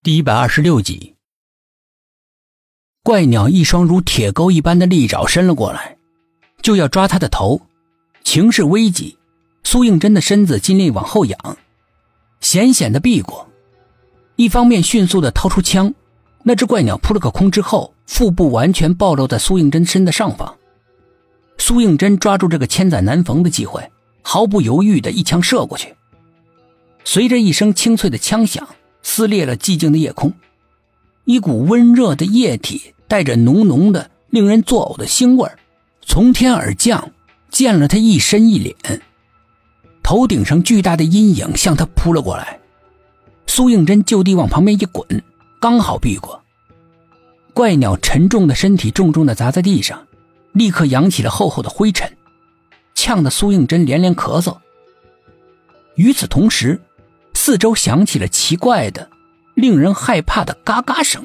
第一百二十六集，怪鸟一双如铁钩一般的利爪伸了过来，就要抓他的头。情势危急，苏应真的身子尽力往后仰，险险的避过。一方面迅速的掏出枪，那只怪鸟扑了个空之后，腹部完全暴露在苏应真身的上方。苏应真抓住这个千载难逢的机会，毫不犹豫的一枪射过去。随着一声清脆的枪响。撕裂了寂静的夜空，一股温热的液体带着浓浓的、令人作呕的腥味从天而降，溅了他一身一脸。头顶上巨大的阴影向他扑了过来，苏应真就地往旁边一滚，刚好避过。怪鸟沉重的身体重重的砸在地上，立刻扬起了厚厚的灰尘，呛得苏应真连连咳嗽。与此同时，四周响起了奇怪的、令人害怕的嘎嘎声，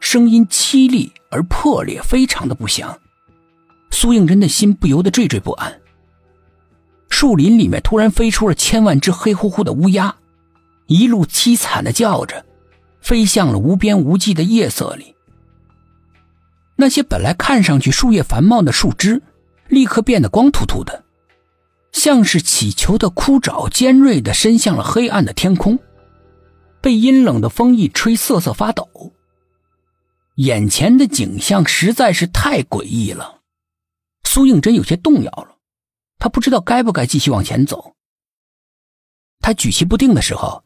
声音凄厉而破裂，非常的不祥。苏应真的心不由得惴惴不安。树林里面突然飞出了千万只黑乎乎的乌鸦，一路凄惨的叫着，飞向了无边无际的夜色里。那些本来看上去树叶繁茂的树枝，立刻变得光秃秃的。像是乞求的枯爪，尖锐的伸向了黑暗的天空，被阴冷的风一吹，瑟瑟发抖。眼前的景象实在是太诡异了，苏应真有些动摇了，他不知道该不该继续往前走。他举棋不定的时候，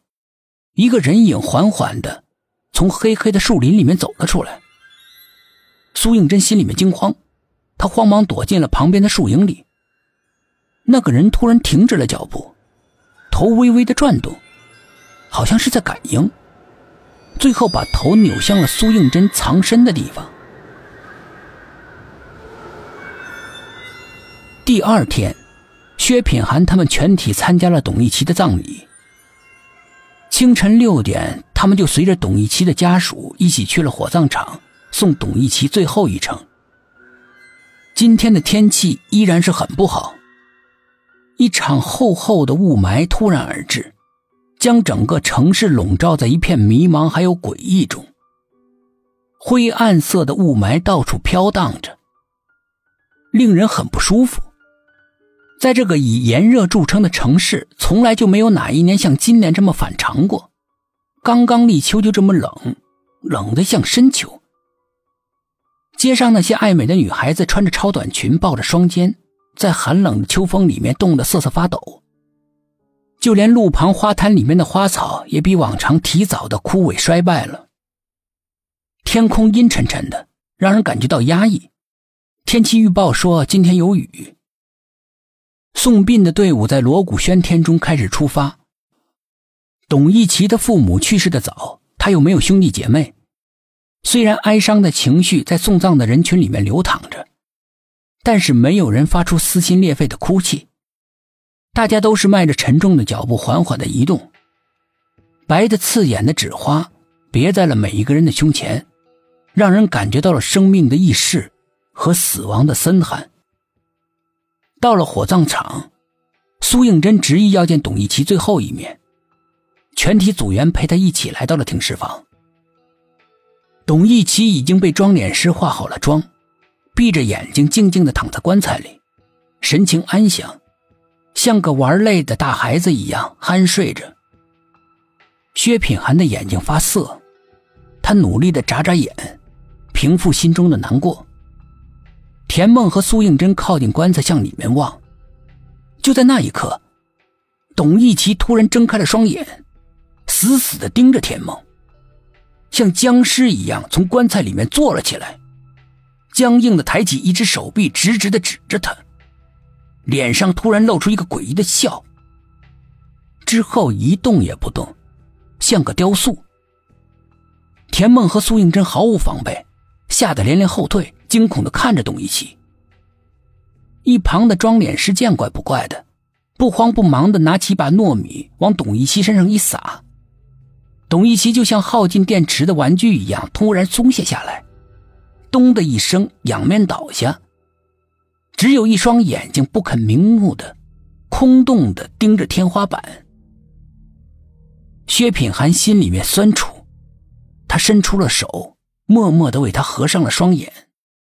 一个人影缓缓的从黑黑的树林里面走了出来。苏应真心里面惊慌，他慌忙躲进了旁边的树影里。那个人突然停止了脚步，头微微的转动，好像是在感应。最后把头扭向了苏应真藏身的地方。第二天，薛品涵他们全体参加了董一奇的葬礼。清晨六点，他们就随着董一奇的家属一起去了火葬场，送董一奇最后一程。今天的天气依然是很不好。一场厚厚的雾霾突然而至，将整个城市笼罩在一片迷茫还有诡异中。灰暗色的雾霾到处飘荡着，令人很不舒服。在这个以炎热著称的城市，从来就没有哪一年像今年这么反常过。刚刚立秋就这么冷，冷得像深秋。街上那些爱美的女孩子穿着超短裙，抱着双肩。在寒冷的秋风里面冻得瑟瑟发抖，就连路旁花坛里面的花草也比往常提早的枯萎衰败了。天空阴沉沉的，让人感觉到压抑。天气预报说今天有雨。送殡的队伍在锣鼓喧天中开始出发。董一奇的父母去世的早，他又没有兄弟姐妹，虽然哀伤的情绪在送葬的人群里面流淌着。但是没有人发出撕心裂肺的哭泣，大家都是迈着沉重的脚步缓缓的移动。白的刺眼的纸花别在了每一个人的胸前，让人感觉到了生命的易逝和死亡的森寒。到了火葬场，苏应真执意要见董一奇最后一面，全体组员陪他一起来到了停尸房。董一奇已经被装殓师化好了妆。闭着眼睛，静静地躺在棺材里，神情安详，像个玩累的大孩子一样酣睡着。薛品涵的眼睛发涩，他努力地眨眨眼，平复心中的难过。田梦和苏应真靠近棺材，向里面望。就在那一刻，董一奇突然睁开了双眼，死死地盯着田梦，像僵尸一样从棺材里面坐了起来。僵硬的抬起一只手臂，直直的指着他，脸上突然露出一个诡异的笑。之后一动也不动，像个雕塑。田梦和苏应真毫无防备，吓得连连后退，惊恐的看着董一奇。一旁的装脸师见怪不怪的，不慌不忙的拿起一把糯米往董一奇身上一撒，董一奇就像耗尽电池的玩具一样，突然松懈下来。咚的一声，仰面倒下，只有一双眼睛不肯瞑目的、空洞的盯着天花板。薛品涵心里面酸楚，他伸出了手，默默的为他合上了双眼。